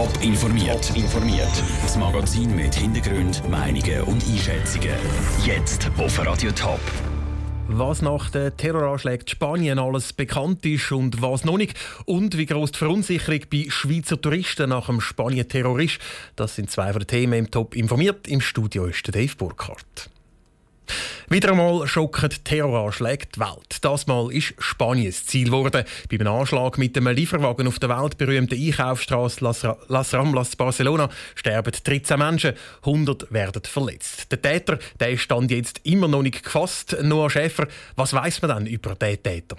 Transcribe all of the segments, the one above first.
Top informiert. informiert. Das Magazin mit Hintergrund, Meinungen und Einschätzungen. Jetzt auf Radio Top. Was nach den Terroranschlägen Spanien alles bekannt ist und was noch nicht. Und wie groß die Verunsicherung bei Schweizer Touristen nach dem Spanien-Terror ist. Das sind zwei den Themen im Top informiert. Im Studio ist der Dave Burkhardt. Wieder einmal schocken Terroranschläge die Welt. Das Mal ist Spanien Ziel geworden. Bei einem Anschlag mit einem Lieferwagen auf der weltberühmten Einkaufsstraße Las Ramblas Barcelona sterben 13 Menschen, 100 werden verletzt. Der Täter der stand jetzt immer noch nicht gefasst. Noah Schäfer, was weiß man denn über den Täter?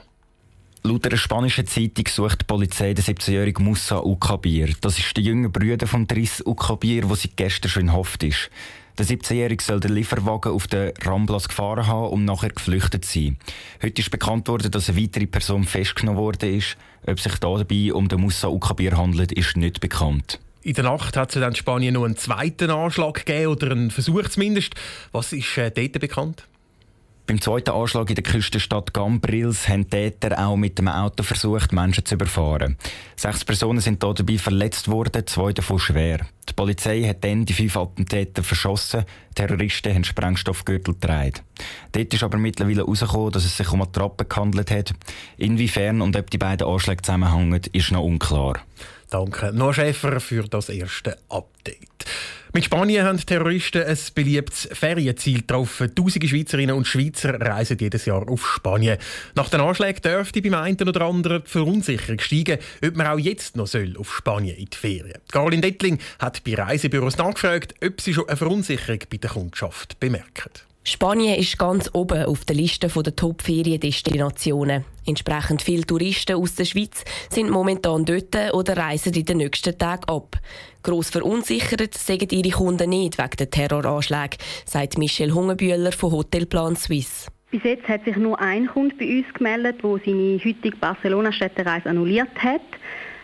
Laut einer spanischen Zeitung sucht die Polizei den 17-jährigen Musa Ukabir. Das ist der jüngere Bruder von Driss Ukabir, der seit gestern schon in Haft ist. Der 17-Jährige soll den Lieferwagen auf der Ramblas gefahren haben, um nachher geflüchtet sein. Heute ist bekannt worden, dass eine weitere Person festgenommen worden ist. Ob sich dabei um den Musa Ukabir handelt, ist nicht bekannt. In der Nacht hat es in Spanien noch einen zweiten Anschlag gegeben, oder einen Versuch zumindest. Was ist äh, dort bekannt? Beim zweiten Anschlag in der Küstenstadt Gambrils haben Täter auch mit dem Auto versucht, Menschen zu überfahren. Sechs Personen sind dabei verletzt worden, zwei davon schwer. Die Polizei hat dann die fünf Attentäter verschossen. Terroristen haben Sprengstoffgürtel getragen. Dort ist aber mittlerweile herausgekommen, dass es sich um eine Trappe gehandelt hat. Inwiefern und ob die beiden Anschläge zusammenhängen, ist noch unklar. Danke, Noah Schäfer, für das erste Update. Mit Spanien haben Terroristen ein beliebtes Ferienziel getroffen. Tausende Schweizerinnen und Schweizer reisen jedes Jahr auf Spanien. Nach den Anschlägen dürfte beim einen oder anderen die Verunsicherung steigen, ob man auch jetzt noch soll auf Spanien in die Ferien. Caroline Dettling hat bei Reisebüros nachgefragt, ob sie schon eine Verunsicherung bei der Kundschaft bemerken. Spanien ist ganz oben auf der Liste der Top-Feriendestinationen. Entsprechend viele Touristen aus der Schweiz sind momentan dort oder reisen in den nächsten Tagen ab. Gross verunsichert sagen ihre Kunden nicht wegen der Terroranschläge, sagt Michel Hungebühler von Hotelplan Suisse. Bis jetzt hat sich nur ein Kunde bei uns gemeldet, der seine heutige Barcelona-Städtereise annulliert hat.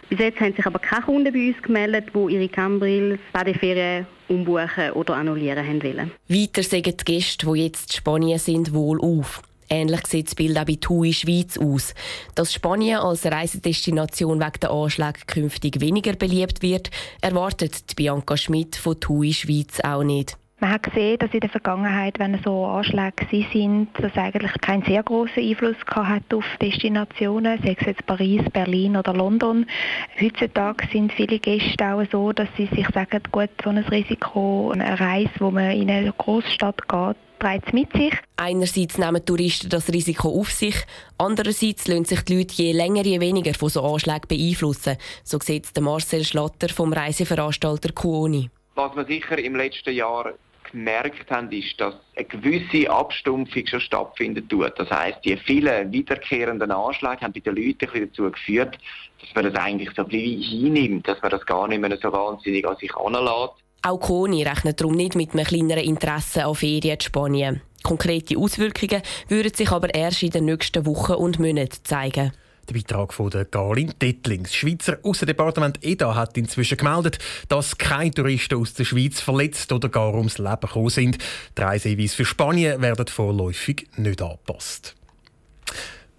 Bis jetzt haben sich aber keine Kunden bei uns gemeldet, die ihre Cambrils Badeferien umbuchen oder annullieren haben wollen. Weiter sagen die Gäste, die jetzt in Spanien sind, wohl auf. Ähnlich sieht das Bild auch bei TUI Schweiz aus. Dass Spanien als Reisedestination wegen der Anschläge künftig weniger beliebt wird, erwartet Bianca Schmidt von TUI Schweiz auch nicht. Man hat gesehen, dass in der Vergangenheit, wenn so Anschläge sind, das eigentlich keinen sehr großen Einfluss hat auf Destinationen, sei es jetzt Paris, Berlin oder London. Heutzutage sind viele Gäste auch so, dass sie sich sagen, gut, so ein Risiko, eine Reise, wo man in eine Großstadt geht, trägt es mit sich. Einerseits nehmen Touristen das Risiko auf sich, andererseits lassen sich die Leute je länger, je weniger von so Anschlägen beeinflussen. So sieht es Marcel Schlatter vom Reiseveranstalter Kuoni. Was wir sicher im letzten Jahr gemerkt haben, ist, dass eine gewisse Abstumpfung schon stattfinden tut. Das heißt, die vielen wiederkehrenden Anschläge haben bei den Leuten dazu geführt, dass man das eigentlich so ein bisschen hinnimmt, dass man das gar nicht mehr so wahnsinnig an sich anlässt. Auch Koni rechnet darum nicht mit einem kleineren Interesse an Ferien in Spanien. Konkrete Auswirkungen würden sich aber erst in den nächsten Wochen und Monaten zeigen. Der Beitrag von der Garlin Dettlings. Das Schweizer Aussendepartement EDA hat inzwischen gemeldet, dass keine Touristen aus der Schweiz verletzt oder gar ums Leben gekommen sind. Die Reisehinweise für Spanien werden vorläufig nicht angepasst.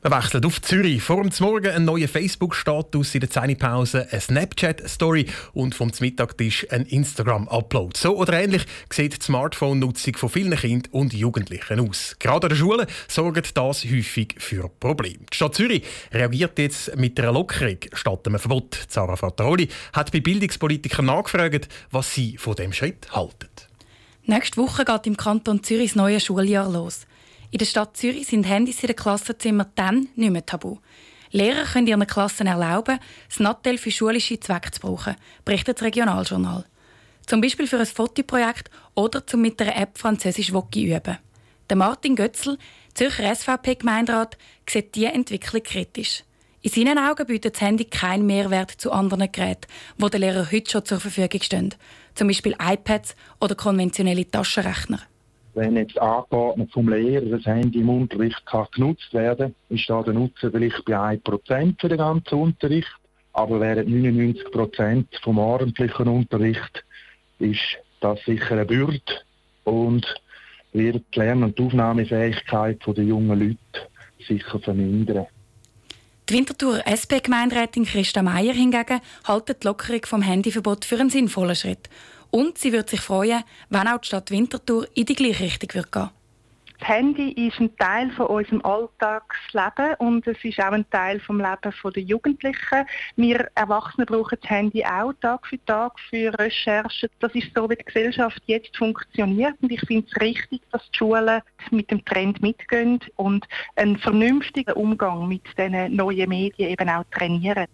Wir wechseln auf Zürich. Vor dem Morgen ein neuer Facebook-Status in der Zähnepause, eine Snapchat-Story und vom Mittagtisch ein Instagram-Upload. So oder ähnlich sieht die Smartphone-Nutzung von vielen Kindern und Jugendlichen aus. Gerade an der Schule sorgt das häufig für Probleme. Die Stadt Zürich reagiert jetzt mit einer Lockerung statt einem Verbot. Sarah Fattaroli hat bei Bildungspolitikern nachgefragt, was sie von dem Schritt halten. Nächste Woche geht im Kanton Zürich das neue Schuljahr los. In der Stadt Zürich sind Handys in den Klassenzimmern dann nicht mehr tabu. Lehrer können ihren Klassen erlauben, das Nattel für schulische Zwecke zu brauchen, berichtet das Regionaljournal. Zum Beispiel für ein Fotoprojekt oder zum mit der App Französisch Woki üben. Der Martin Götzl, Zürcher SVP-Gemeinderat, sieht diese Entwicklung kritisch. In seinen Augen bietet das Handy keinen Mehrwert zu anderen Geräten, die den Lehrern heute schon zur Verfügung stehen. Zum Beispiel iPads oder konventionelle Taschenrechner wenn jetzt angeordnet vom Lehrer das Handy im Unterricht kann genutzt werden ist da der Nutzen vielleicht bei 1% für den ganzen Unterricht. Aber während 99% vom ordentlichen Unterricht ist das sicher eine Bürde und wird die Lern- und Aufnahmefähigkeit der jungen Leute sicher vermindern. Die Winterthur SP-Gemeinderätin Christa Meier hingegen hält die Lockerung vom Handyverbot für einen sinnvollen Schritt. Und sie würde sich freuen, wenn auch die Stadt Winterthur in die gleiche Richtung wird gehen das Handy ist ein Teil von unserem Alltagsleben und es ist auch ein Teil vom Leben der Jugendlichen. Wir Erwachsene brauchen das Handy auch Tag für Tag für Recherchen. Das ist so, wie die Gesellschaft jetzt funktioniert und ich finde es richtig, dass die Schulen mit dem Trend mitgehen und einen vernünftigen Umgang mit diesen neuen Medien eben auch trainieren.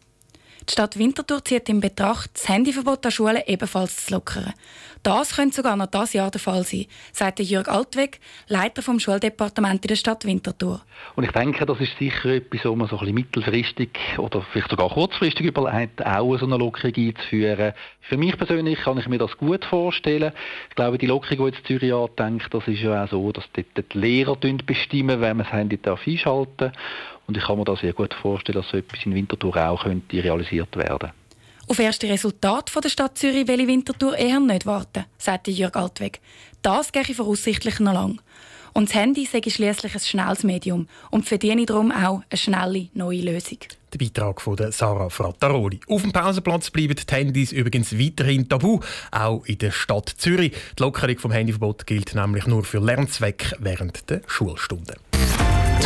Die Stadt Winterthur zieht in Betracht, das Handyverbot an Schulen ebenfalls zu lockern. Das könnte sogar noch dieses Jahr der Fall sein, sagt Jörg Altweg, Leiter vom Schuldepartement in der Stadt Winterthur. Und ich denke, das ist sicher etwas, wo man so ein mittelfristig oder vielleicht sogar kurzfristig überlegt, auch so eine Lockerung einzuführen. Für mich persönlich kann ich mir das gut vorstellen. Ich glaube, die Lockerung, die jetzt Zürich andenkt, das ist ja auch so, dass die, die Lehrer bestimmen, wenn man das Handy einschalten darf. Und ich kann mir da sehr gut vorstellen, dass so etwas in Winterthur auch könnte realisiert werden auf erste Resultate von der Stadt Zürich will Winterthur eher nicht warten, sagte Jörg Altweg. Das gehe voraussichtlich noch lang. Und das Handy sei schließlich ein schnelles Medium und verdiene darum auch eine schnelle neue Lösung. Der Beitrag von Sarah Frattaroli. Auf dem Pausenplatz bleiben die Handys übrigens weiterhin tabu, auch in der Stadt Zürich. Die Lockerung vom Handyverbot gilt nämlich nur für Lernzwecke während der Schulstunden.